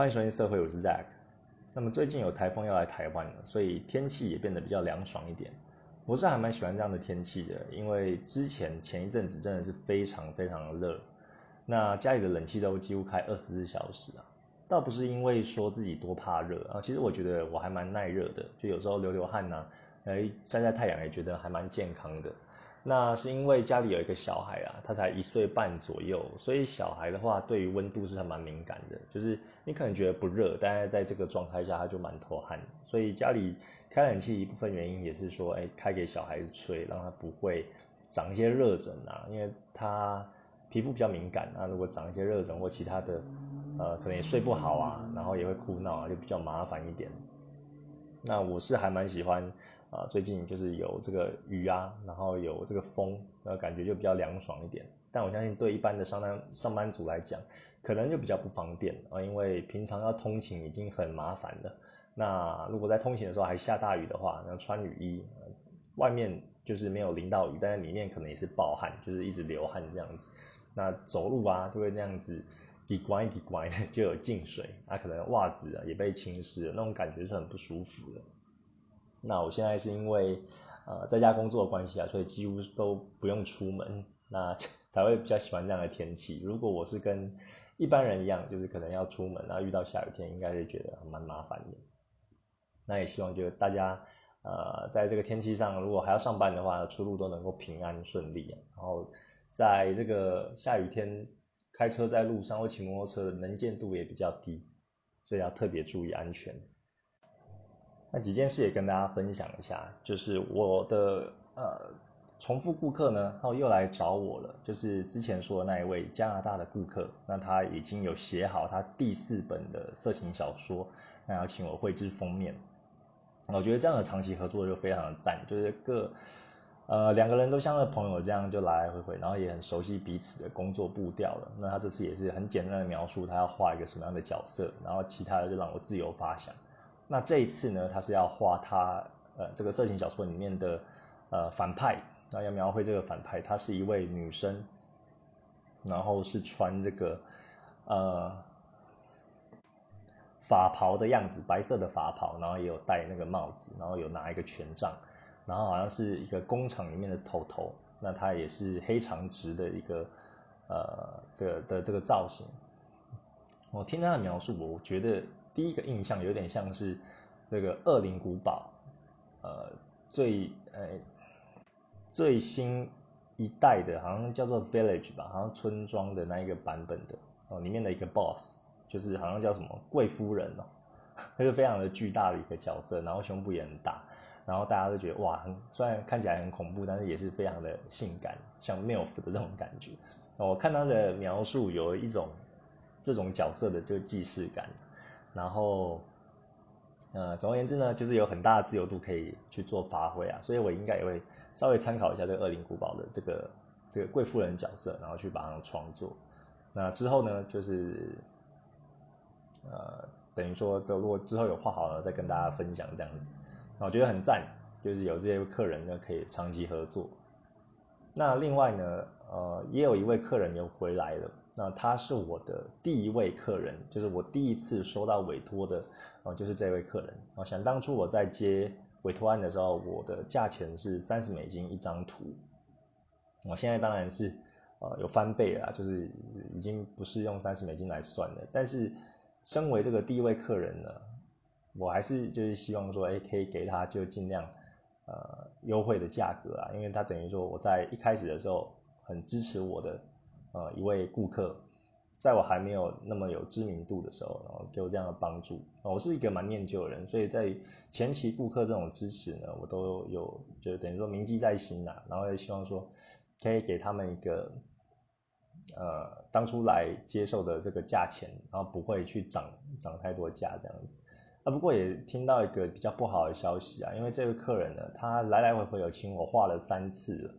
欢迎收听社会，我是 Zack。那么最近有台风要来台湾了，所以天气也变得比较凉爽一点。我是还蛮喜欢这样的天气的，因为之前前一阵子真的是非常非常的热，那家里的冷气都几乎开二十四小时啊。倒不是因为说自己多怕热啊，其实我觉得我还蛮耐热的，就有时候流流汗呐，哎晒晒太阳也觉得还蛮健康的。那是因为家里有一个小孩啊，他才一岁半左右，所以小孩的话对于温度是还蛮敏感的。就是你可能觉得不热，但是在这个状态下他就蛮脱汗。所以家里开冷气一部分原因也是说，哎，开给小孩子吹，让他不会长一些热疹啊，因为他皮肤比较敏感啊。如果长一些热疹或其他的，呃，可能也睡不好啊，然后也会哭闹啊，就比较麻烦一点。那我是还蛮喜欢。啊，最近就是有这个雨啊，然后有这个风，那感觉就比较凉爽一点。但我相信对一般的上班上班族来讲，可能就比较不方便啊，因为平常要通勤已经很麻烦了。那如果在通勤的时候还下大雨的话，那穿雨衣，外面就是没有淋到雨，但是里面可能也是暴汗，就是一直流汗这样子。那走路啊，就会那样子滴乖滴乖的，就有进水，那可能袜子啊也被浸湿了，那种感觉是很不舒服的。那我现在是因为，呃，在家工作的关系啊，所以几乎都不用出门，那 才会比较喜欢这样的天气。如果我是跟一般人一样，就是可能要出门，然后遇到下雨天，应该是觉得蛮麻烦的。那也希望就大家，呃，在这个天气上，如果还要上班的话，出入都能够平安顺利。然后在这个下雨天开车在路上或骑摩托车能见度也比较低，所以要特别注意安全。那几件事也跟大家分享一下，就是我的呃重复顾客呢，然后又来找我了，就是之前说的那一位加拿大的顾客，那他已经有写好他第四本的色情小说，那要请我绘制封面。我觉得这样的长期合作就非常的赞，就是各呃两个人都像个朋友这样就来来回回，然后也很熟悉彼此的工作步调了。那他这次也是很简单的描述他要画一个什么样的角色，然后其他的就让我自由发想。那这一次呢，他是要画他呃这个色情小说里面的呃反派，那要描绘这个反派，她是一位女生，然后是穿这个呃法袍的样子，白色的法袍，然后也有戴那个帽子，然后有拿一个权杖，然后好像是一个工厂里面的头头，那他也是黑长直的一个呃这个的这个造型。我听他的描述，我觉得。第一个印象有点像是这个《恶灵古堡》，呃，最呃最新一代的，好像叫做 Village 吧，好像村庄的那一个版本的哦，里面的一个 Boss，就是好像叫什么贵夫人哦，他 就非常的巨大的一个角色，然后胸部也很大，然后大家都觉得哇，虽然看起来很恐怖，但是也是非常的性感，像 MILF 的这种感觉。我看他的描述，有一种这种角色的就既视感。然后，呃，总而言之呢，就是有很大的自由度可以去做发挥啊，所以我应该也会稍微参考一下这个恶灵古堡的这个这个贵妇人角色，然后去把它创作。那之后呢，就是呃，等于说，如果之后有画好了，再跟大家分享这样子。那我觉得很赞，就是有这些客人呢可以长期合作。那另外呢，呃，也有一位客人又回来了。那他是我的第一位客人，就是我第一次收到委托的，哦，就是这位客人。哦，想当初我在接委托案的时候，我的价钱是三十美金一张图。我现在当然是，呃，有翻倍了，就是已经不是用三十美金来算了。但是，身为这个第一位客人呢，我还是就是希望说，哎，可以给他就尽量，呃，优惠的价格啊，因为他等于说我在一开始的时候很支持我的。呃，一位顾客，在我还没有那么有知名度的时候，然后给我这样的帮助。我是一个蛮念旧的人，所以在前期顾客这种支持呢，我都有就等于说铭记在心呐。然后也希望说，可以给他们一个，呃，当初来接受的这个价钱，然后不会去涨涨太多价这样子。啊，不过也听到一个比较不好的消息啊，因为这位客人呢，他来来回回有请我画了三次。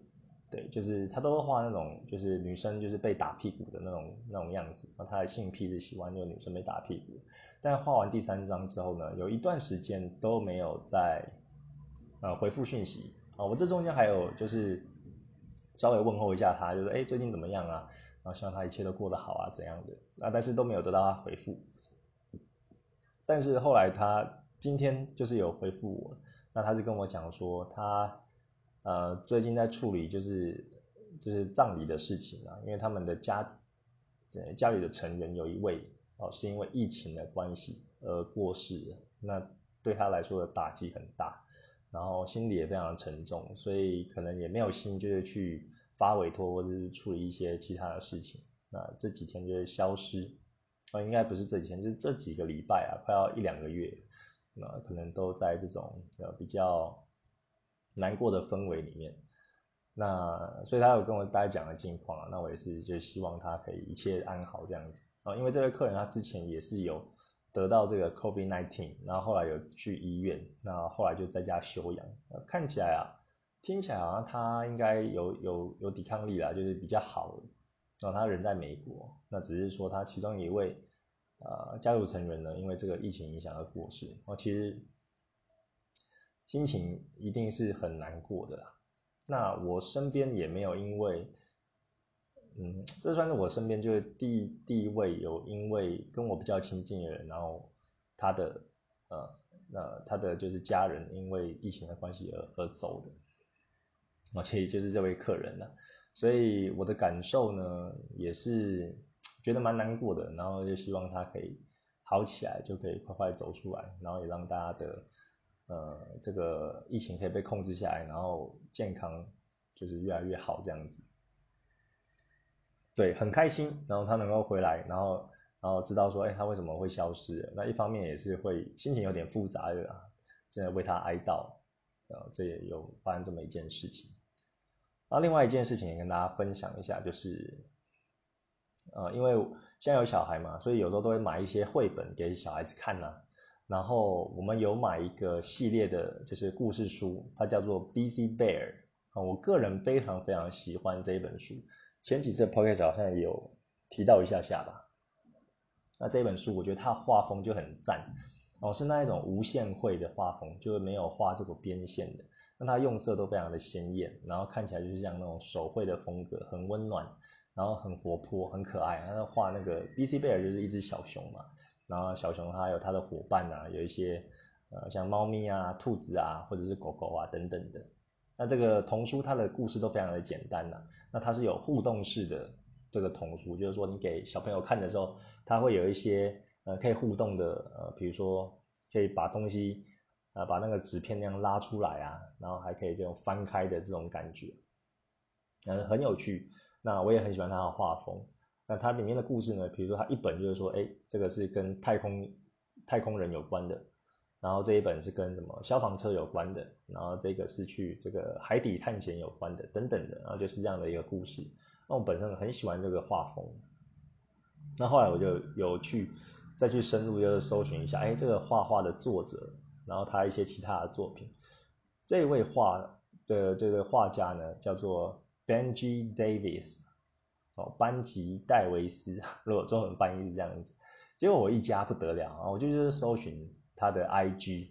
对，就是他都会画那种，就是女生就是被打屁股的那种那种样子。然后他的性癖是喜欢那个女生被打屁股。但画完第三张之后呢，有一段时间都没有在呃回复讯息啊。我这中间还有就是稍微问候一下他，就是哎最近怎么样啊？然后希望他一切都过得好啊怎样的啊？但是都没有得到他回复。但是后来他今天就是有回复我，那他就跟我讲说，他呃最近在处理就是就是葬礼的事情啊，因为他们的家家里的成员有一位哦是因为疫情的关系而过世了，那对他来说的打击很大，然后心里也非常沉重，所以可能也没有心就是去发委托或者是处理一些其他的事情，那这几天就会消失。啊，应该不是这几天，就是这几个礼拜啊，快要一两个月，那可能都在这种呃比较难过的氛围里面。那所以他有跟我大概讲的近况啊，那我也是就希望他可以一切安好这样子啊，因为这位客人他之前也是有得到这个 COVID-19，然后后来有去医院，那后来就在家休养，看起来啊，听起来好像他应该有有有抵抗力啦，就是比较好。然后他人在美国，那只是说他其中一位呃家族成员呢，因为这个疫情影响而过世。哦，其实心情一定是很难过的啦。那我身边也没有因为，嗯，这算是我身边就是第第一位有因为跟我比较亲近的人，然后他的呃那他的就是家人因为疫情的关系而而走的，而且就是这位客人呢。所以我的感受呢，也是觉得蛮难过的，然后就希望他可以好起来，就可以快快走出来，然后也让大家的呃这个疫情可以被控制下来，然后健康就是越来越好这样子。对，很开心，然后他能够回来，然后然后知道说，哎，他为什么会消失？那一方面也是会心情有点复杂的啊，真的为他哀悼，呃，这也有发生这么一件事情。然后另外一件事情也跟大家分享一下，就是，呃，因为现在有小孩嘛，所以有时候都会买一些绘本给小孩子看呐。然后我们有买一个系列的，就是故事书，它叫做《Busy Bear》啊。我个人非常非常喜欢这一本书，前几次 podcast 好像有提到一下下吧。那这本书我觉得它画风就很赞哦，是那一种无限绘的画风，就是没有画这个边线的。那它用色都非常的鲜艳，然后看起来就是像那种手绘的风格，很温暖，然后很活泼，很可爱。他画那个 B C Bear 就是一只小熊嘛，然后小熊它有它的伙伴啊，有一些呃像猫咪啊、兔子啊，或者是狗狗啊等等的。那这个童书它的故事都非常的简单呐，那它是有互动式的这个童书，就是说你给小朋友看的时候，它会有一些呃可以互动的呃，比如说可以把东西。啊，把那个纸片那样拉出来啊，然后还可以这种翻开的这种感觉，嗯，很有趣。那我也很喜欢它的画风。那它里面的故事呢，比如说它一本就是说，哎，这个是跟太空太空人有关的，然后这一本是跟什么消防车有关的，然后这个是去这个海底探险有关的，等等的，然后就是这样的一个故事。那我本身很喜欢这个画风。那后来我就有去再去深入就是搜寻一下，哎，这个画画的作者。然后他一些其他的作品，这位画的这个画家呢，叫做 Benji Davis，哦，班吉戴维斯，如果中文翻译是这样子。结果我一加不得了啊，我就是搜寻他的 IG，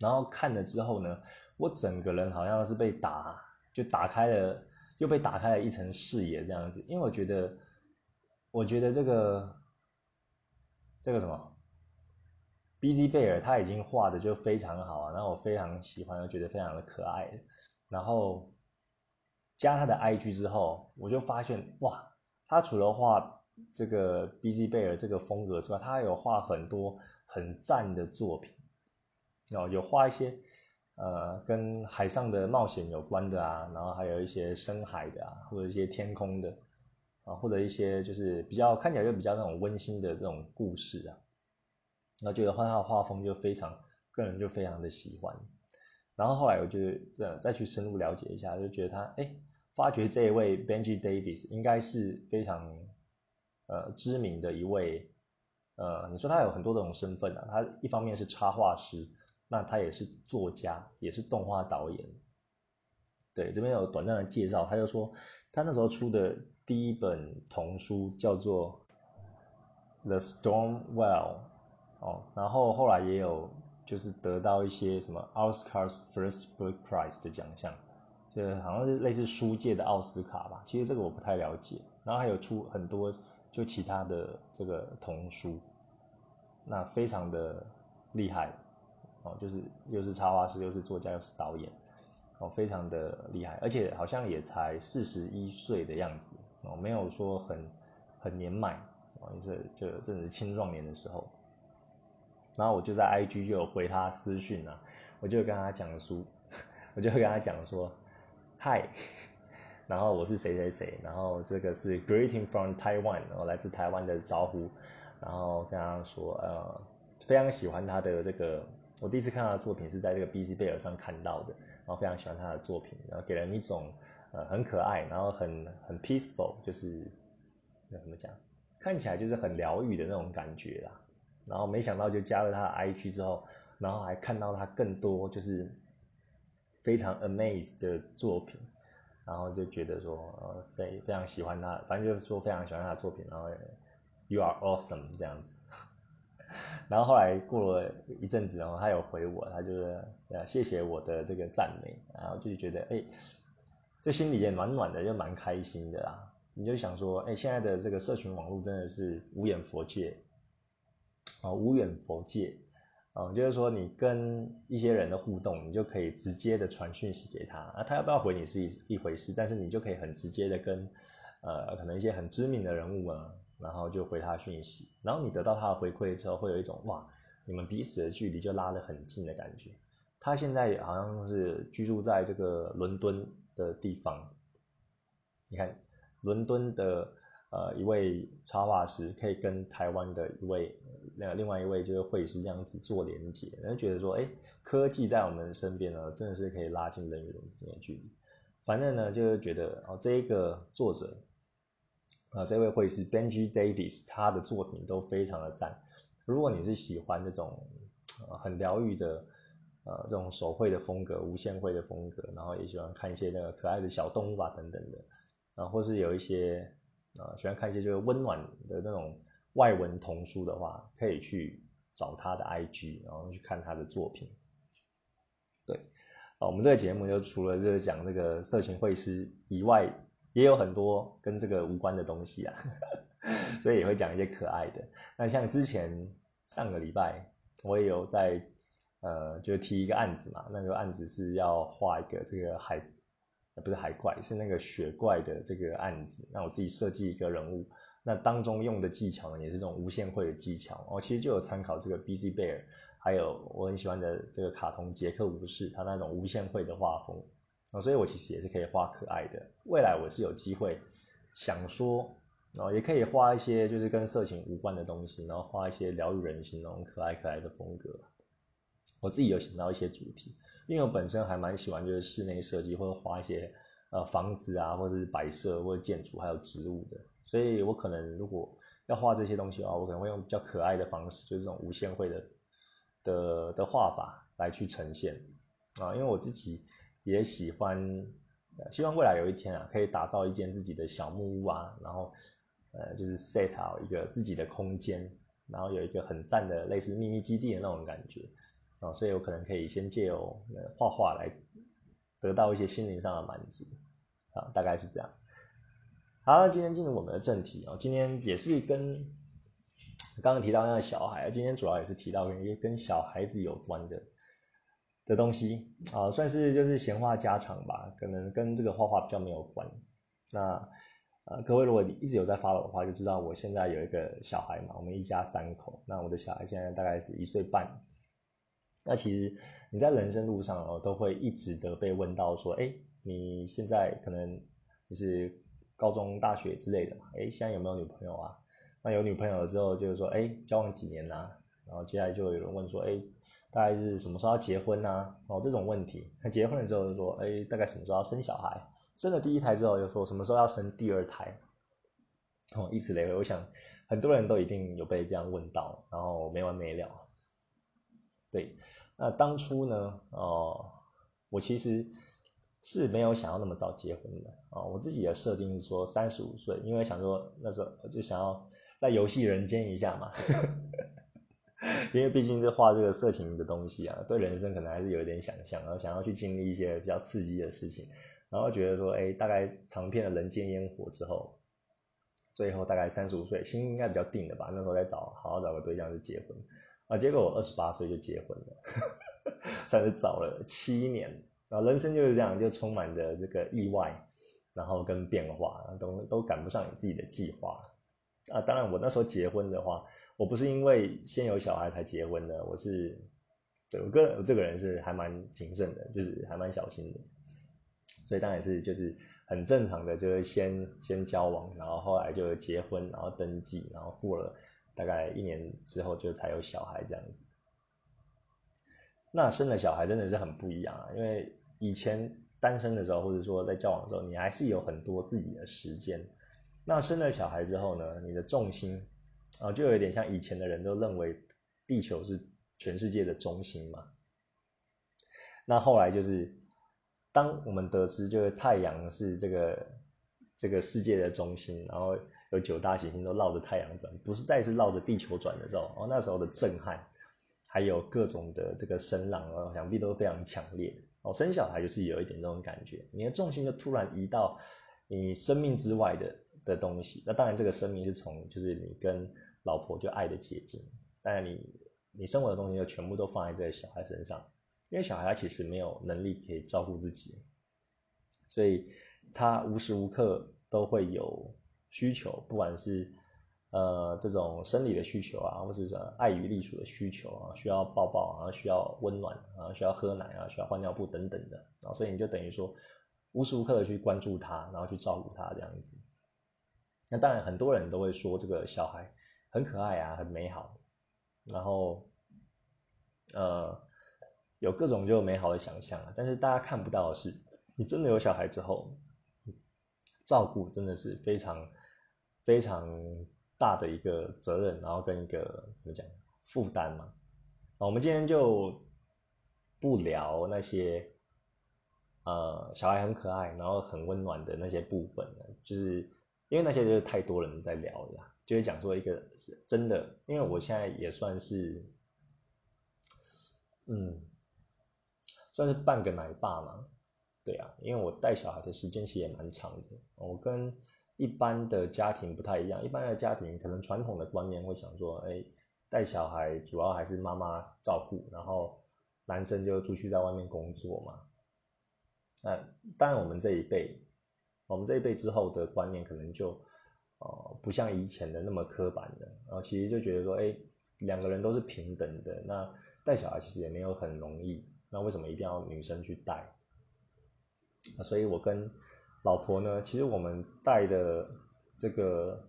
然后看了之后呢，我整个人好像是被打，就打开了，又被打开了一层视野这样子。因为我觉得，我觉得这个，这个什么？B Z 贝尔他已经画的就非常好啊，然后我非常喜欢，又觉得非常的可爱。然后加他的 I G 之后，我就发现哇，他除了画这个 B Z 贝尔这个风格之外，他还有画很多很赞的作品。哦，有画一些呃跟海上的冒险有关的啊，然后还有一些深海的啊，或者一些天空的啊，或者一些就是比较看起来就比较那种温馨的这种故事啊。那觉得画他的画风就非常，个人就非常的喜欢。然后后来我就这样再去深入了解一下，就觉得他哎，发觉这一位 Benji Davis 应该是非常呃知名的一位呃，你说他有很多种身份啊，他一方面是插画师，那他也是作家，也是动画导演。对，这边有短暂的介绍，他就说他那时候出的第一本童书叫做《The Storm Well》。哦，然后后来也有就是得到一些什么奥斯卡 First Book Prize 的奖项，就好像是类似书界的奥斯卡吧。其实这个我不太了解。然后还有出很多就其他的这个童书。那非常的厉害哦，就是又是插画师，又是作家，又是导演哦，非常的厉害，而且好像也才四十一岁的样子哦，没有说很很年迈哦，就是就正是青壮年的时候。然后我就在 IG 就有回他私讯啊，我就跟他讲书，我就跟他讲说，嗨，然后我是谁谁谁，然后这个是 Greeting from Taiwan，然后来自台湾的招呼，然后跟他说，呃，非常喜欢他的这个，我第一次看他的作品是在这个 BZ 贝尔上看到的，然后非常喜欢他的作品，然后给人一种呃很可爱，然后很很 peaceful，就是那怎么讲，看起来就是很疗愈的那种感觉啦。然后没想到就加了他的 IG 之后，然后还看到他更多就是非常 amaze 的作品，然后就觉得说非非常喜欢他，反正就是说非常喜欢他的作品，然后 you are awesome 这样子。然后后来过了一阵子，然后他有回我，他就是呃谢谢我的这个赞美，然后就觉得哎，这心里也暖暖的，又蛮开心的啦。你就想说，哎，现在的这个社群网络真的是无眼佛界。啊，无远佛界，啊，就是说你跟一些人的互动，你就可以直接的传讯息给他，啊，他要不要回你是一一回事，但是你就可以很直接的跟，呃，可能一些很知名的人物啊，然后就回他讯息，然后你得到他的回馈之后，会有一种哇，你们彼此的距离就拉得很近的感觉。他现在好像是居住在这个伦敦的地方，你看伦敦的。呃，一位插画师可以跟台湾的一位，那另外一位就是会师这样子做连接，然后觉得说，哎，科技在我们身边呢，真的是可以拉近人与人之间的距离。反正呢，就是觉得哦，这一个作者，啊，这位会师 Benji Davies，他的作品都非常的赞。如果你是喜欢这种很疗愈的，呃，这种手绘的风格、无限绘的风格，然后也喜欢看一些那个可爱的小动物啊等等的，啊，或是有一些。啊，喜欢看一些就是温暖的那种外文童书的话，可以去找他的 IG，然后去看他的作品。对，啊，我们这个节目就除了这个讲这个色情绘师以外，也有很多跟这个无关的东西啊，所以也会讲一些可爱的。那像之前上个礼拜，我也有在呃，就提一个案子嘛，那个案子是要画一个这个海。不是海怪，是那个雪怪的这个案子。那我自己设计一个人物，那当中用的技巧呢，也是这种无限绘的技巧。我其实就有参考这个 B.C. Bear，还有我很喜欢的这个卡通杰克武士，他那种无限绘的画风啊，所以我其实也是可以画可爱的。未来我是有机会想说，然后也可以画一些就是跟色情无关的东西，然后画一些疗愈人心那种可爱可爱的风格。我自己有想到一些主题。因为我本身还蛮喜欢就是室内设计或者画一些呃房子啊，或者是摆设或者建筑还有植物的，所以我可能如果要画这些东西的话，我可能会用比较可爱的方式，就是这种无限绘的的的画法来去呈现啊。因为我自己也喜欢，希望未来有一天啊，可以打造一间自己的小木屋啊，然后呃就是 set 好一个自己的空间，然后有一个很赞的类似秘密基地的那种感觉。啊，所以我可能可以先借由画画来得到一些心灵上的满足，啊，大概是这样。好，今天进入我们的正题哦，今天也是跟刚刚提到那个小孩，今天主要也是提到一些跟小孩子有关的的东西啊，算是就是闲话家常吧，可能跟这个画画比较没有关。那呃，各位如果一直有在 follow 的话，就知道我现在有一个小孩嘛，我们一家三口，那我的小孩现在大概是一岁半。那其实你在人生路上哦，都会一直的被问到说，哎，你现在可能就是高中、大学之类的嘛？哎，现在有没有女朋友啊？那有女朋友了之后，就是说，哎，交往几年呐？然后接下来就有人问说，哎，大概是什么时候要结婚呐？哦，这种问题。那结婚了之后就说，哎，大概什么时候要生小孩？生了第一胎之后又说什么时候要生第二胎？哦，以此类推，我想很多人都一定有被这样问到，然后没完没了。对。那当初呢？哦，我其实是没有想要那么早结婚的啊。我自己的设定是说三十五岁，因为想说那时候就想要在游戏人间一下嘛。因为毕竟这画这个色情的东西啊，对人生可能还是有一点想象，然后想要去经历一些比较刺激的事情，然后觉得说，哎，大概尝遍了人间烟火之后，最后大概三十五岁，心应该比较定的吧。那时候在找，好好找个对象就结婚啊。结果我二十八岁就结婚了，算是早了七年。然后人生就是这样，就充满着这个意外，然后跟变化，都都赶不上你自己的计划啊。当然，我那时候结婚的话，我不是因为先有小孩才结婚的，我是，对我个人这个人是还蛮谨慎的，就是还蛮小心的，所以当然是就是。很正常的，就是先先交往，然后后来就结婚，然后登记，然后过了大概一年之后，就才有小孩这样子。那生了小孩真的是很不一样啊，因为以前单身的时候，或者说在交往的时候，你还是有很多自己的时间。那生了小孩之后呢，你的重心啊，就有点像以前的人都认为地球是全世界的中心嘛。那后来就是。当我们得知就是太阳是这个这个世界的中心，然后有九大行星都绕着太阳转，不是再是绕着地球转的时候，哦，那时候的震撼，还有各种的这个声浪啊，想必都非常强烈。哦，生小孩就是有一点那种感觉，你的重心就突然移到你生命之外的的东西。那当然，这个生命是从就是你跟老婆就爱的结晶，当然你你生活的东西就全部都放在这个小孩身上。因为小孩他其实没有能力可以照顾自己，所以他无时无刻都会有需求，不管是呃这种生理的需求啊，或者是爱与隶属的需求啊，需要抱抱啊，需要温暖啊，需要喝奶啊，需要换尿布等等的啊，所以你就等于说无时无刻的去关注他，然后去照顾他这样子。那当然很多人都会说这个小孩很可爱啊，很美好，然后呃。有各种就美好的想象啊，但是大家看不到的是，你真的有小孩之后，照顾真的是非常非常大的一个责任，然后跟一个怎么讲负担嘛。啊，我们今天就不聊那些呃小孩很可爱，然后很温暖的那些部分了，就是因为那些就是太多人在聊了，就是讲说一个真的，因为我现在也算是嗯。算是半个奶爸嘛，对啊，因为我带小孩的时间其实也蛮长的。我跟一般的家庭不太一样，一般的家庭可能传统的观念会想说，哎，带小孩主要还是妈妈照顾，然后男生就出去在外面工作嘛。那当然我们这一辈，我们这一辈之后的观念可能就，呃，不像以前的那么刻板的，然后其实就觉得说，哎，两个人都是平等的，那带小孩其实也没有很容易。那为什么一定要女生去带？所以我跟老婆呢，其实我们带的这个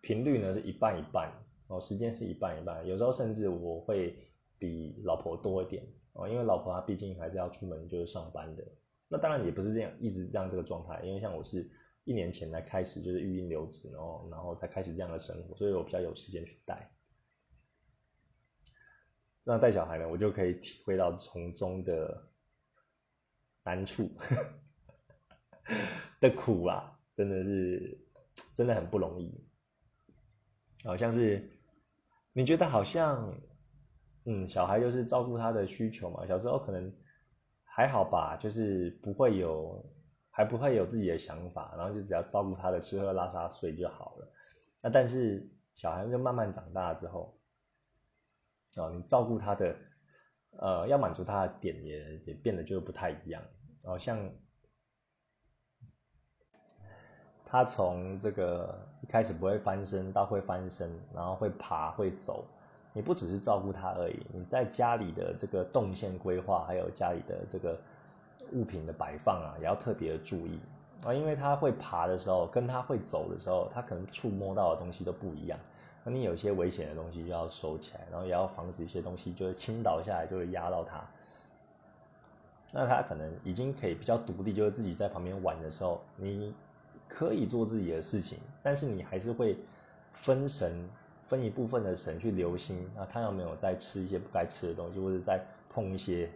频率呢是一半一半哦，时间是一半一半，有时候甚至我会比老婆多一点哦，因为老婆她毕竟还是要出门就是上班的。那当然也不是这样一直这样这个状态，因为像我是一年前才开始就是育婴留职，然后然后才开始这样的生活，所以我比较有时间去带。那带小孩呢，我就可以体会到从中的难处 的苦啊，真的是真的很不容易。好像是你觉得好像，嗯，小孩就是照顾他的需求嘛，小时候可能还好吧，就是不会有，还不会有自己的想法，然后就只要照顾他的吃喝拉撒睡就好了。那但是小孩就慢慢长大之后。哦，你照顾他的，呃，要满足他的点也也变得就不太一样。然哦，像他从这个一开始不会翻身到会翻身，然后会爬会走，你不只是照顾他而已，你在家里的这个动线规划，还有家里的这个物品的摆放啊，也要特别的注意啊，因为他会爬的时候，跟他会走的时候，他可能触摸到的东西都不一样。那你有些危险的东西就要收起来，然后也要防止一些东西就是倾倒下来就会压到它。那他可能已经可以比较独立，就是自己在旁边玩的时候，你可以做自己的事情，但是你还是会分神，分一部分的神去留心啊，他有没有在吃一些不该吃的东西，或者在碰一些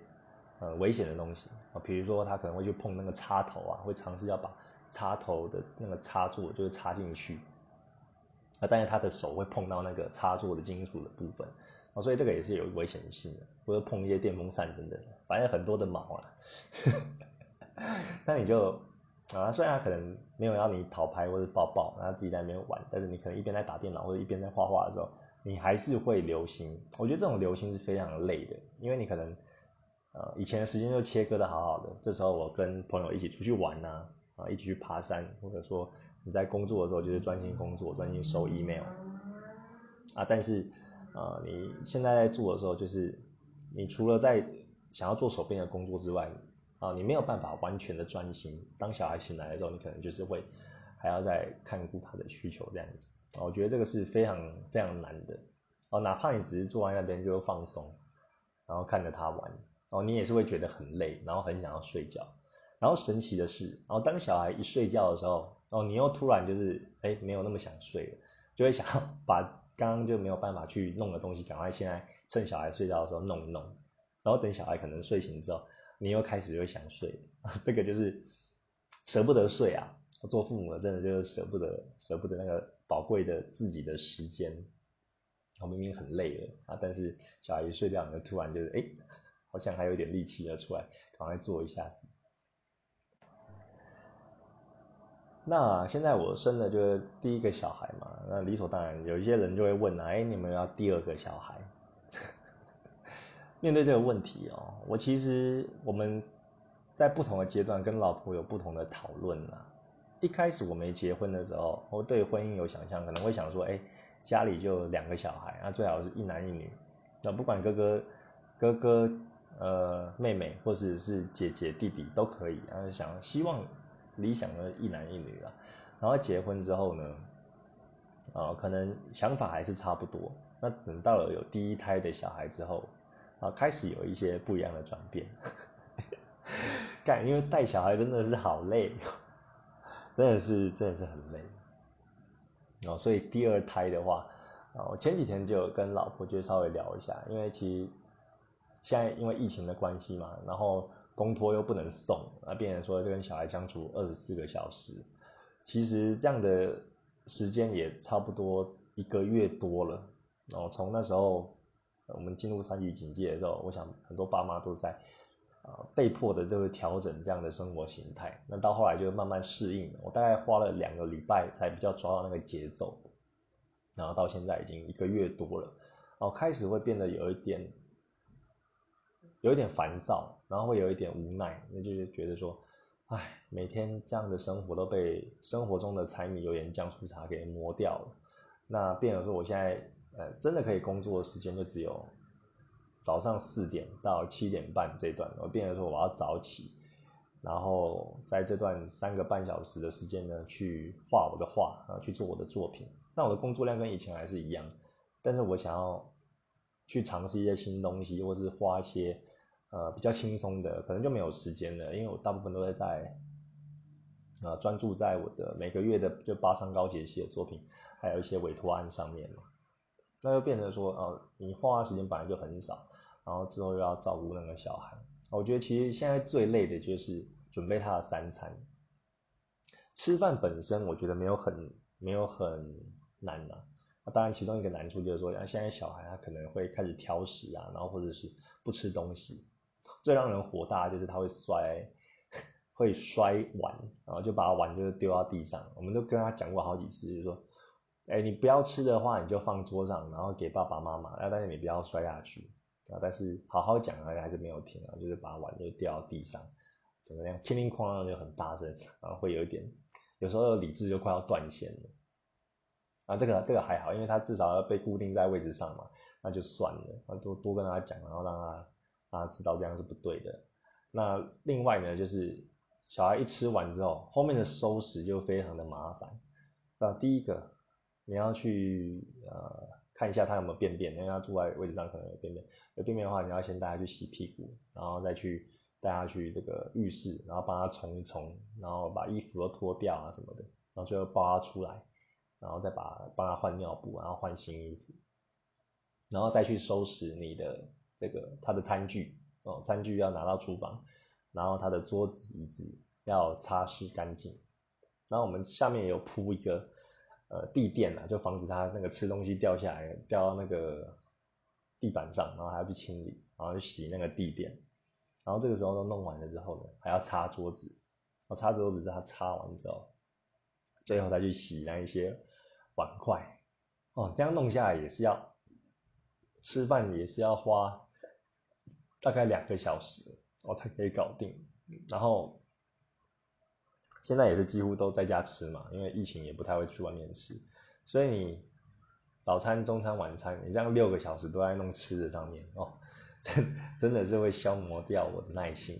呃危险的东西啊？比如说他可能会去碰那个插头啊，会尝试要把插头的那个插座就是插进去。啊，但是他的手会碰到那个插座的金属的部分，啊，所以这个也是有危险性的，或者碰一些电风扇等等，反正很多的毛啊。那你就啊，虽然他可能没有要你讨拍或者抱抱，然后自己在那边玩，但是你可能一边在打电脑或者一边在画画的时候，你还是会留心。我觉得这种留心是非常累的，因为你可能呃以前的时间就切割的好好的，这时候我跟朋友一起出去玩呐，啊一起去爬山，或者说你在工作的时候就是专心工作，专心收 email 啊，但是呃你现在在做的时候，就是你除了在想要做手边的工作之外，啊，你没有办法完全的专心。当小孩醒来的时候，你可能就是会还要再看顾他的需求这样子。啊，我觉得这个是非常非常难的。哦，哪怕你只是坐在那边就放松，然后看着他玩，哦，你也是会觉得很累，然后很想要睡觉。然后神奇的是，然后当小孩一睡觉的时候，哦，你又突然就是哎没有那么想睡了，就会想要把刚刚就没有办法去弄的东西，赶快现在趁小孩睡觉的时候弄一弄。然后等小孩可能睡醒之后。你又开始又想睡，这个就是舍不得睡啊！做父母的真的就是舍不得，舍不得那个宝贵的自己的时间。我明明很累了啊，但是小孩一睡觉，你就突然就是哎，好像还有点力气了，出来赶快做一下子。那现在我生的就是第一个小孩嘛，那理所当然，有一些人就会问啊，哎，你们要第二个小孩？面对这个问题哦，我其实我们在不同的阶段跟老婆有不同的讨论啦。一开始我没结婚的时候，我对婚姻有想象，可能会想说，哎，家里就两个小孩，那最好是一男一女，那不管哥哥、哥哥、呃妹妹，或者是姐姐、弟弟都可以，然后想希望理想的一男一女啦。然后结婚之后呢，啊，可能想法还是差不多。那等到了有第一胎的小孩之后。啊，开始有一些不一样的转变，干，因为带小孩真的是好累，真的是真的是很累，哦，所以第二胎的话，啊，我前几天就跟老婆就稍微聊一下，因为其实现在因为疫情的关系嘛，然后公托又不能送，啊，变成说跟小孩相处二十四个小时，其实这样的时间也差不多一个月多了，然后从那时候。我们进入三级警戒的时候，我想很多爸妈都在，啊，被迫的就会调整这样的生活形态。那到后来就慢慢适应。我大概花了两个礼拜才比较抓到那个节奏，然后到现在已经一个月多了，哦，开始会变得有一点，有一点烦躁，然后会有一点无奈，那就是觉得说，哎，每天这样的生活都被生活中的柴米油盐酱醋茶给磨掉了。那变成说我现在。呃，真的可以工作的时间就只有早上四点到七点半这段，我变成说我要早起，然后在这段三个半小时的时间呢，去画我的画，啊去做我的作品。那我的工作量跟以前还是一样，但是我想要去尝试一些新东西，或是画一些呃比较轻松的，可能就没有时间了，因为我大部分都会在啊专注在我的每个月的就八张高解析的作品，还有一些委托案上面嘛。那就变成说，哦，你花的时间本来就很少，然后之后又要照顾那个小孩，我觉得其实现在最累的就是准备他的三餐。吃饭本身我觉得没有很没有很难呐，那当然其中一个难处就是说，像现在小孩他可能会开始挑食啊，然后或者是不吃东西，最让人火大就是他会摔，会摔碗，然后就把碗就丢到地上。我们都跟他讲过好几次，就是说。哎，你不要吃的话，你就放桌上，然后给爸爸妈妈。啊，但是你不要摔下去啊！但是好好讲啊，还是没有停啊，就是把碗就掉地上，怎么样？乒铃哐啷就很大声，然后会有一点，有时候理智就快要断线了。啊，这个这个还好，因为他至少要被固定在位置上嘛，那就算了。啊，多多跟他讲，然后让他让他知道这样是不对的。那另外呢，就是小孩一吃完之后，后面的收拾就非常的麻烦。啊，第一个。你要去呃看一下他有没有便便，因为他住在位置上可能有便便。有便便的话，你要先带他去洗屁股，然后再去带他去这个浴室，然后帮他冲一冲，然后把衣服都脱掉啊什么的，然后最后抱他出来，然后再把帮他换尿布，然后换新衣服，然后再去收拾你的这个他的餐具哦，餐具要拿到厨房，然后他的桌子椅子要擦拭干净，然后我们下面有铺一个。呃，地垫啊，就防止他那个吃东西掉下来，掉到那个地板上，然后还要去清理，然后去洗那个地垫，然后这个时候都弄完了之后呢，还要擦桌子，我擦桌子，他擦完之后，最后再去洗那一些碗筷，哦，这样弄下来也是要吃饭也是要花大概两个小时，我才可以搞定。然后现在也是几乎都在家吃嘛，因为疫情也不太会去外面吃，所以你早餐、中餐、晚餐，你这样六个小时都在弄吃的上面哦，真真的是会消磨掉我的耐心。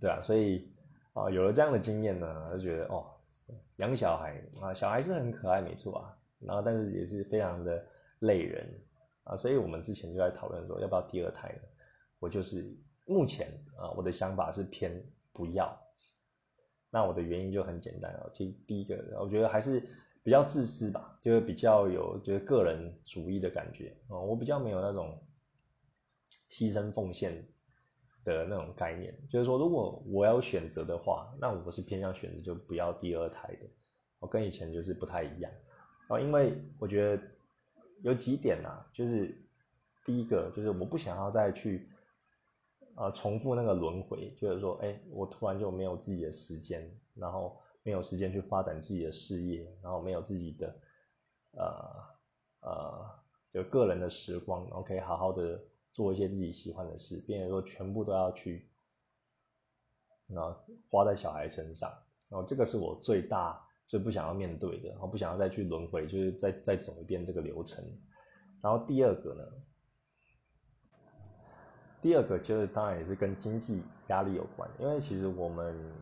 对啊，所以啊，有了这样的经验呢，就觉得哦，养小孩啊，小孩是很可爱，没错啊，然后但是也是非常的累人啊，所以我们之前就在讨论说，要不要第二胎呢？我就是目前啊，我的想法是偏不要。那我的原因就很简单哦，其实第一个，我觉得还是比较自私吧，就是比较有就是个人主义的感觉哦，我比较没有那种牺牲奉献。的那种概念，就是说，如果我要选择的话，那我是偏向选择就不要第二胎的。我跟以前就是不太一样，啊，因为我觉得有几点啊，就是第一个就是我不想要再去啊重复那个轮回，就是说，哎，我突然就没有自己的时间，然后没有时间去发展自己的事业，然后没有自己的呃呃就个人的时光，然后可以好好的。做一些自己喜欢的事，变成说全部都要去，那花在小孩身上，然后这个是我最大最不想要面对的，然后不想要再去轮回，就是再再走一遍这个流程。然后第二个呢，第二个就是当然也是跟经济压力有关，因为其实我们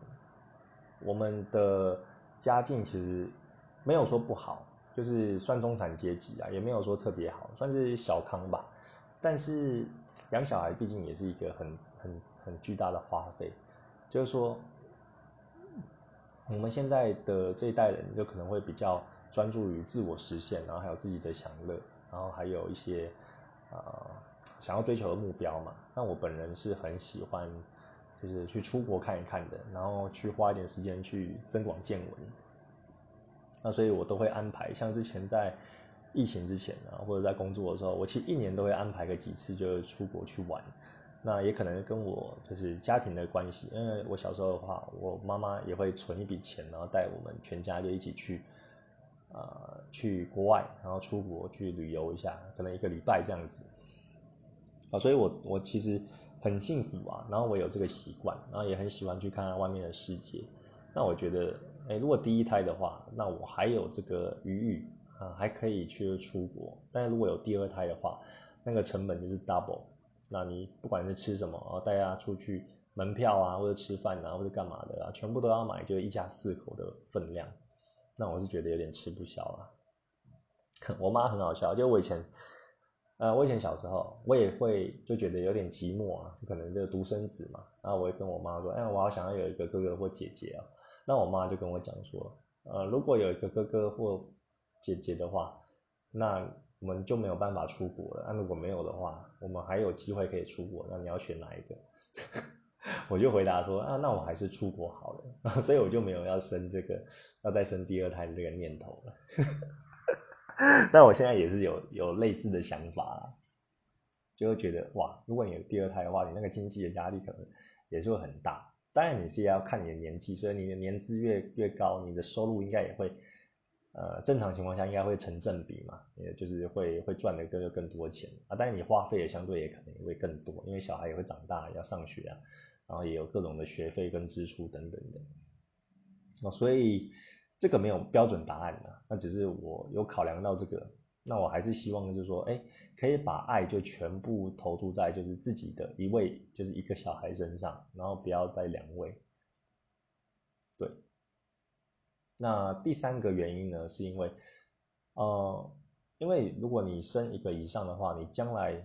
我们的家境其实没有说不好，就是算中产阶级啊，也没有说特别好，算是小康吧。但是养小孩毕竟也是一个很很很巨大的花费，就是说，我们现在的这一代人就可能会比较专注于自我实现，然后还有自己的享乐，然后还有一些呃想要追求的目标嘛。那我本人是很喜欢，就是去出国看一看的，然后去花一点时间去增广见闻。那所以我都会安排，像之前在。疫情之前啊，或者在工作的时候，我其实一年都会安排个几次，就是出国去玩。那也可能跟我就是家庭的关系，因为我小时候的话，我妈妈也会存一笔钱，然后带我们全家就一起去，呃，去国外，然后出国去旅游一下，可能一个礼拜这样子。啊，所以我我其实很幸福啊，然后我有这个习惯，然后也很喜欢去看看外面的世界。那我觉得，哎，如果第一胎的话，那我还有这个余裕。啊，还可以去出国，但是如果有第二胎的话，那个成本就是 double。那你不管是吃什么啊，带他出去门票啊，或者吃饭啊，或者干嘛的啊，全部都要买，就一家四口的分量。那我是觉得有点吃不消啊。我妈很好笑，就我以前，呃，我以前小时候，我也会就觉得有点寂寞啊，就可能这个独生子嘛，然后我会跟我妈说，哎，我好想要有一个哥哥或姐姐啊。那我妈就跟我讲说，呃，如果有一个哥哥或姐姐的话，那我们就没有办法出国了。那如果没有的话，我们还有机会可以出国。那你要选哪一个？我就回答说啊，那我还是出国好了。所以我就没有要生这个，要再生第二胎的这个念头了。但我现在也是有有类似的想法，就会觉得哇，如果你有第二胎的话，你那个经济的压力可能也是会很大。当然你是要看你的年纪，所以你的年资越越高，你的收入应该也会。呃，正常情况下应该会成正比嘛，也就是会会赚的更更多钱啊，但是你花费也相对也可能也会更多，因为小孩也会长大要上学啊，然后也有各种的学费跟支出等等的，哦，所以这个没有标准答案的，那只是我有考量到这个，那我还是希望就是说，哎，可以把爱就全部投注在就是自己的一位就是一个小孩身上，然后不要带两位，对。那第三个原因呢，是因为，呃，因为如果你生一个以上的话，你将来，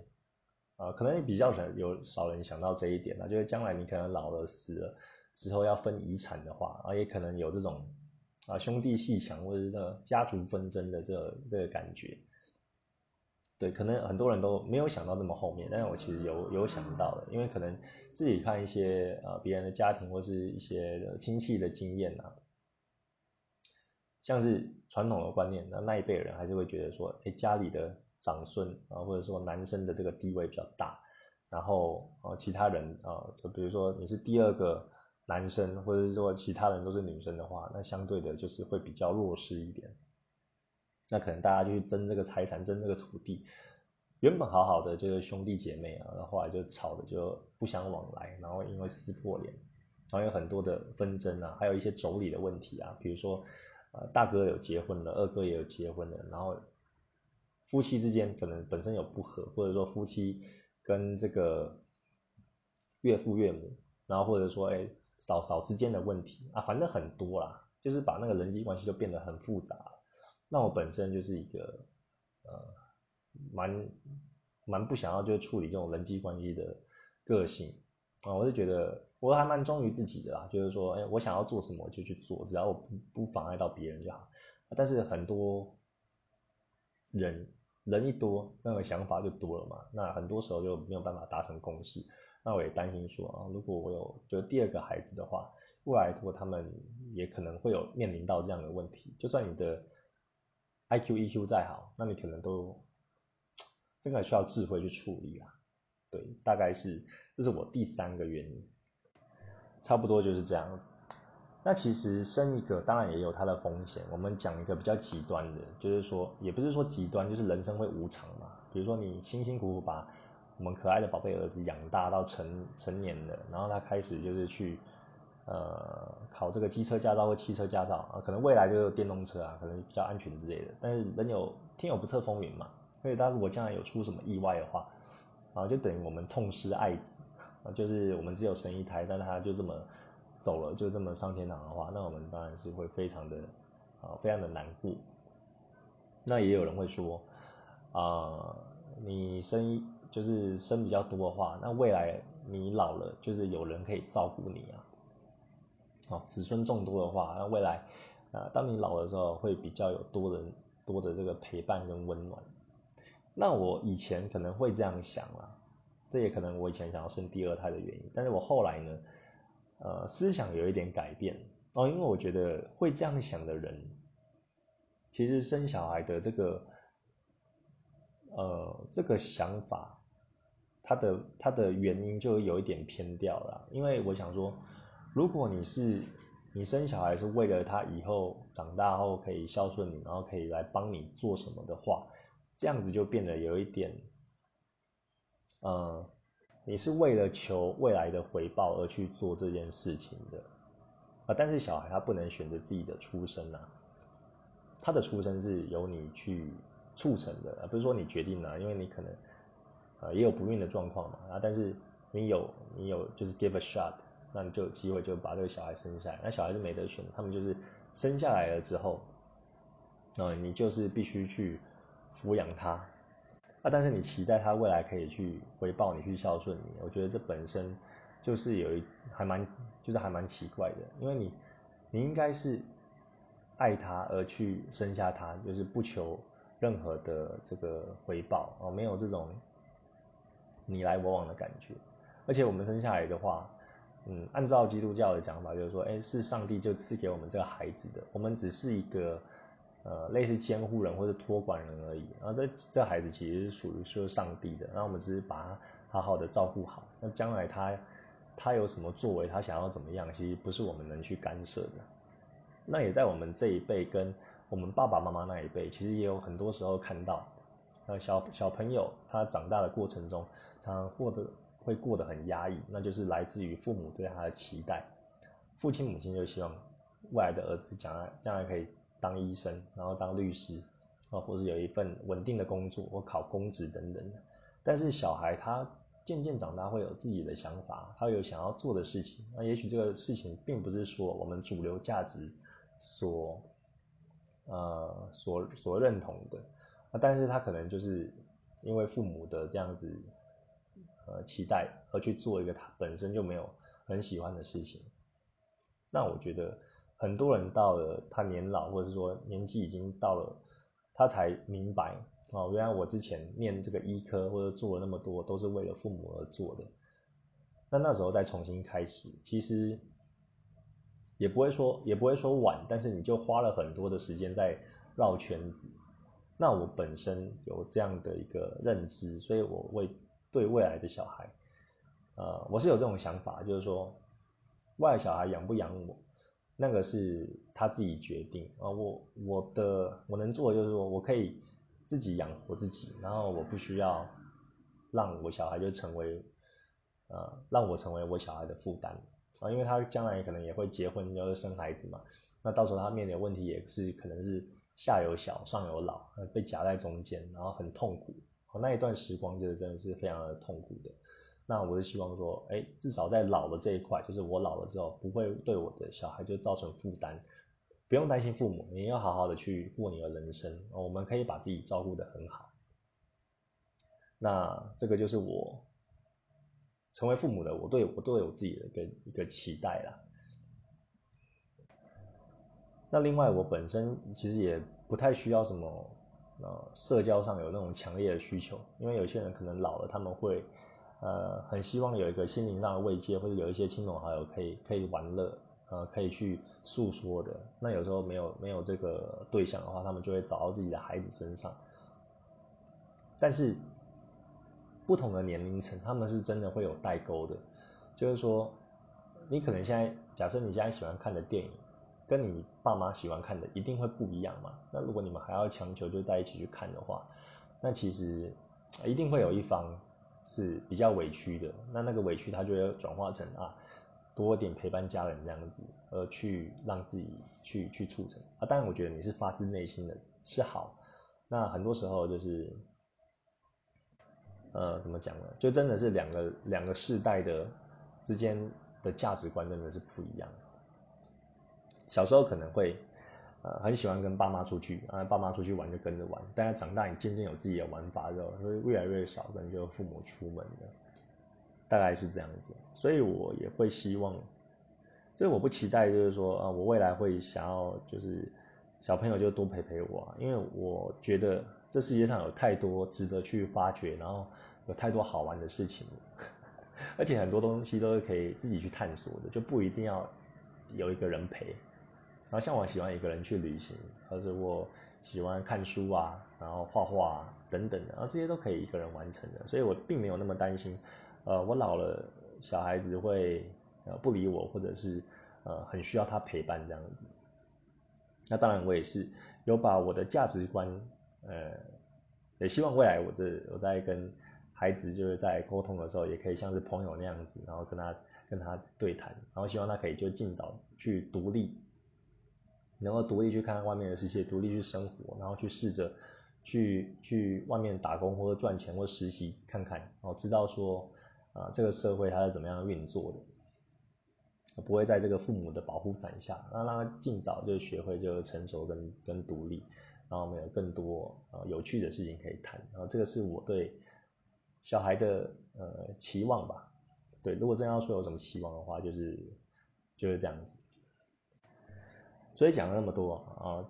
呃，可能比较少有少人想到这一点那就是将来你可能老了死了之后要分遗产的话，啊，也可能有这种啊兄弟戏强或者是这个家族纷争的这个这个感觉，对，可能很多人都没有想到那么后面，但是我其实有有想到的，因为可能自己看一些呃别人的家庭或是一些亲戚的经验啊。像是传统的观念，那那一辈人还是会觉得说，哎，家里的长孙啊，或者说男生的这个地位比较大，然后呃，其他人啊，就比如说你是第二个男生，或者是说其他人都是女生的话，那相对的就是会比较弱势一点。那可能大家就去争这个财产，争这个土地。原本好好的就是兄弟姐妹啊，然后后来就吵的就不相往来，然后因为撕破脸，然后有很多的纷争啊，还有一些妯娌的问题啊，比如说，呃，大哥有结婚了，二哥也有结婚了，然后夫妻之间可能本身有不和，或者说夫妻跟这个岳父岳母，然后或者说哎嫂嫂之间的问题啊，反正很多啦，就是把那个人际关系就变得很复杂。那我本身就是一个呃。蛮蛮不想要就处理这种人际关系的个性啊，我是觉得我还蛮忠于自己的啦，就是说，哎，我想要做什么就去做，只要我不不妨碍到别人就好。但是很多人人一多，那个想法就多了嘛，那很多时候就没有办法达成共识。那我也担心说啊，如果我有就第二个孩子的话，未来如果他们也可能会有面临到这样的问题，就算你的 I Q E Q 再好，那你可能都。这个需要智慧去处理啊，对，大概是这是我第三个原因，差不多就是这样子。那其实生一个当然也有它的风险。我们讲一个比较极端的，就是说也不是说极端，就是人生会无常嘛。比如说你辛辛苦苦把我们可爱的宝贝儿子养大到成成年了，然后他开始就是去呃考这个机车驾照或汽车驾照啊，可能未来就有电动车啊，可能比较安全之类的。但是人有天有不测风云嘛。所以，他如果将来有出什么意外的话，啊，就等于我们痛失爱子，就是我们只有生一胎，但他就这么走了，就这么上天堂的话，那我们当然是会非常的啊，非常的难过。那也有人会说，啊，你生一就是生比较多的话，那未来你老了，就是有人可以照顾你啊。哦，子孙众多的话，那未来啊，当你老的时候，会比较有多人多的这个陪伴跟温暖。那我以前可能会这样想啦，这也可能我以前想要生第二胎的原因。但是我后来呢，呃，思想有一点改变哦，因为我觉得会这样想的人，其实生小孩的这个，呃，这个想法，他的他的原因就有一点偏掉了。因为我想说，如果你是你生小孩是为了他以后长大后可以孝顺你，然后可以来帮你做什么的话。这样子就变得有一点，呃，你是为了求未来的回报而去做这件事情的，啊，但是小孩他不能选择自己的出生啊，他的出生是由你去促成的，而不是说你决定了，因为你可能，呃，也有不孕的状况嘛，啊，但是你有你有就是 give a shot，那你就有机会就把这个小孩生下来，那小孩是没得选，他们就是生下来了之后，啊，你就是必须去。抚养他，啊，但是你期待他未来可以去回报你，去孝顺你，我觉得这本身就是有一还蛮，就是还蛮奇怪的，因为你你应该是爱他而去生下他，就是不求任何的这个回报哦，没有这种你来我往的感觉，而且我们生下来的话，嗯，按照基督教的讲法，就是说，哎，是上帝就赐给我们这个孩子的，我们只是一个。呃，类似监护人或者托管人而已。然后这这孩子其实是属于说上帝的，然后我们只是把他好好的照顾好。那将来他他有什么作为，他想要怎么样，其实不是我们能去干涉的。那也在我们这一辈跟我们爸爸妈妈那一辈，其实也有很多时候看到，呃，小小朋友他长大的过程中，常常获得会过得很压抑，那就是来自于父母对他的期待。父亲母亲就希望未来的儿子将来将来可以。当医生，然后当律师，啊，或者有一份稳定的工作，或考公职等等的。但是小孩他渐渐长大，会有自己的想法，他有想要做的事情。那也许这个事情并不是说我们主流价值所，呃，所所认同的。啊，但是他可能就是因为父母的这样子，呃，期待而去做一个他本身就没有很喜欢的事情。那我觉得。很多人到了他年老，或者是说年纪已经到了，他才明白哦，原来我之前念这个医科或者做了那么多，都是为了父母而做的。那那时候再重新开始，其实也不会说也不会说晚，但是你就花了很多的时间在绕圈子。那我本身有这样的一个认知，所以我为对未来的小孩，呃，我是有这种想法，就是说。未来小孩养不养我，那个是他自己决定啊。我我的我能做的就是说我可以自己养活自己，然后我不需要让我小孩就成为呃让我成为我小孩的负担啊，因为他将来可能也会结婚，要生孩子嘛。那到时候他面临的问题也是可能是下有小上有老，被夹在中间，然后很痛苦。那一段时光就是真的是非常的痛苦的。那我是希望说，哎，至少在老了这一块，就是我老了之后，不会对我的小孩就造成负担，不用担心父母，你要好好的去过你的人生，我们可以把自己照顾得很好。那这个就是我成为父母的，我对我都有自己的一个一个期待啦。那另外，我本身其实也不太需要什么，呃，社交上有那种强烈的需求，因为有些人可能老了，他们会。呃，很希望有一个心灵上的慰藉，或者有一些亲朋好友可以可以玩乐，呃，可以去诉说的。那有时候没有没有这个对象的话，他们就会找到自己的孩子身上。但是不同的年龄层，他们是真的会有代沟的。就是说，你可能现在假设你现在喜欢看的电影，跟你爸妈喜欢看的一定会不一样嘛。那如果你们还要强求就在一起去看的话，那其实一定会有一方。是比较委屈的，那那个委屈他就要转化成啊，多点陪伴家人这样子，而去让自己去去促成啊。当然，我觉得你是发自内心的是好。那很多时候就是，呃，怎么讲呢？就真的是两个两个世代的之间的价值观真的是不一样。小时候可能会。呃，很喜欢跟爸妈出去啊，爸妈出去玩就跟着玩。但是长大，你渐渐有自己的玩法之后，会越来越少跟就父母出门的，大概是这样子。所以我也会希望，所以我不期待就是说啊，我未来会想要就是小朋友就多陪陪我，因为我觉得这世界上有太多值得去发掘，然后有太多好玩的事情，而且很多东西都是可以自己去探索的，就不一定要有一个人陪。然后像我喜欢一个人去旅行，或者我喜欢看书啊，然后画画等等的，然后这些都可以一个人完成的，所以我并没有那么担心，呃，我老了小孩子会呃不理我，或者是呃很需要他陪伴这样子。那当然我也是有把我的价值观，呃，也希望未来我的我在跟孩子就是在沟通的时候，也可以像是朋友那样子，然后跟他跟他对谈，然后希望他可以就尽早去独立。能够独立去看看外面的世界，独立去生活，然后去试着去去外面打工或者赚钱或实习看看，然后知道说啊这个社会它是怎么样运作的，不会在这个父母的保护伞下，让让他尽早就学会就成熟跟跟独立，然后我们有更多啊有趣的事情可以谈，然后这个是我对小孩的呃期望吧，对，如果真要说有什么期望的话，就是就是这样子。所以讲了那么多啊，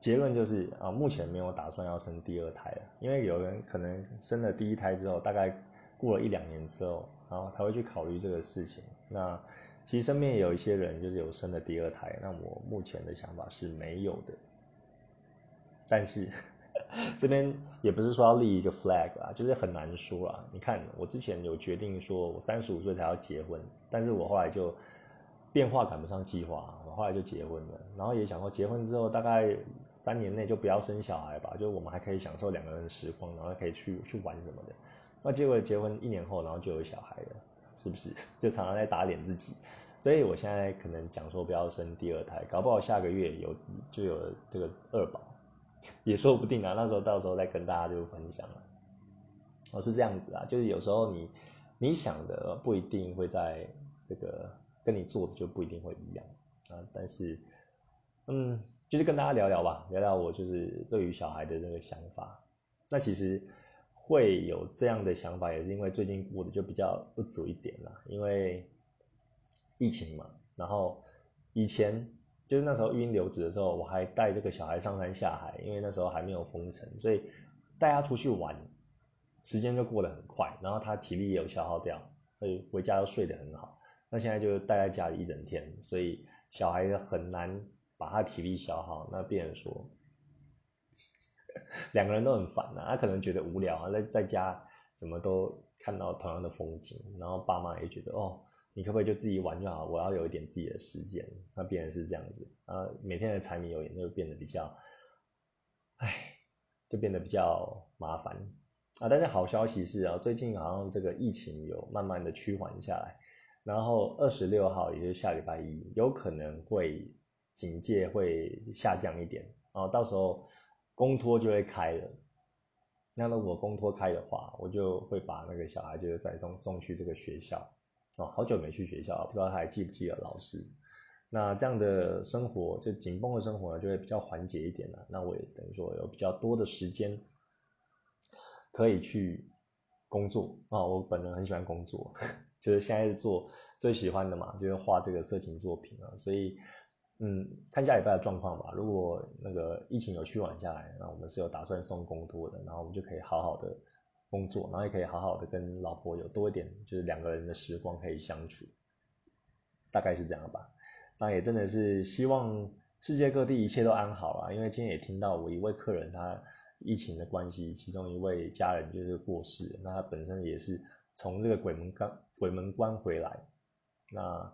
结论就是啊，目前没有打算要生第二胎了，因为有人可能生了第一胎之后，大概过了一两年之后，然后才会去考虑这个事情。那其实身边有一些人就是有生了第二胎，那我目前的想法是没有的。但是这边也不是说要立一个 flag 啊，就是很难说啊。你看我之前有决定说我三十五岁才要结婚，但是我后来就。变化赶不上计划，我后来就结婚了。然后也想过，结婚之后大概三年内就不要生小孩吧，就我们还可以享受两个人的时光，然后可以去去玩什么的。那结果结婚一年后，然后就有小孩了，是不是？就常常在打脸自己。所以我现在可能讲说不要生第二胎，搞不好下个月有就有这个二宝，也说不定啊。那时候到时候再跟大家就分享了。哦，是这样子啊，就是有时候你你想的不一定会在这个。跟你做的就不一定会一样啊，但是，嗯，就是跟大家聊聊吧，聊聊我就是对于小孩的这个想法。那其实会有这样的想法，也是因为最近过得就比较不足一点啦，因为疫情嘛。然后以前就是那时候育婴留职的时候，我还带这个小孩上山下海，因为那时候还没有封城，所以带他出去玩，时间就过得很快，然后他体力也有消耗掉，所以回家都睡得很好。那现在就待在家里一整天，所以小孩很难把他体力消耗。那别人说，两个人都很烦呐，他可能觉得无聊啊，在在家怎么都看到同样的风景，然后爸妈也觉得哦，你可不可以就自己玩就好？我要有一点自己的时间。那必然是这样子啊，每天的柴米油盐就变得比较，唉，就变得比较麻烦啊。但是好消息是啊，最近好像这个疫情有慢慢的趋缓下来，然后二十六号也就是下礼拜一，有可能会警戒会下降一点啊，到时候公托就会开了。那如果公托开的话，我就会把那个小孩就是再送送去这个学校。哦，好久没去学校，不知道他还记不记得老师。那这样的生活，就紧绷的生活呢，就会比较缓解一点了。那我也等于说有比较多的时间可以去工作啊。我本人很喜欢工作，就是现在是做最喜欢的嘛，就是画这个色情作品啊。所以，嗯，看下礼拜的状况吧。如果那个疫情有趋缓下来，那我们是有打算送工托的，然后我们就可以好好的。工作，然后也可以好好的跟老婆有多一点，就是两个人的时光可以相处，大概是这样吧。那也真的是希望世界各地一切都安好了，因为今天也听到我一位客人他疫情的关系，其中一位家人就是过世，那他本身也是从这个鬼门关鬼门关回来。那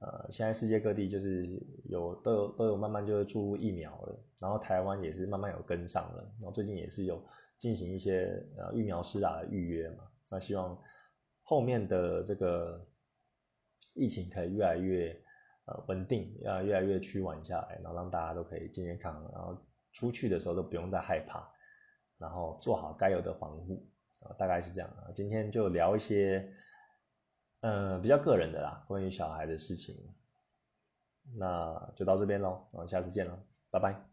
呃，现在世界各地就是有都有都有慢慢就是注入疫苗了，然后台湾也是慢慢有跟上了，然后最近也是有。进行一些呃疫苗施打的预约嘛，那希望后面的这个疫情可以越来越呃稳定，啊越来越趋缓下来，然后让大家都可以健健康康，然后出去的时候都不用再害怕，然后做好该有的防护啊，大概是这样啊。今天就聊一些嗯比较个人的啦，关于小孩的事情，那就到这边喽，啊下次见喽，拜拜。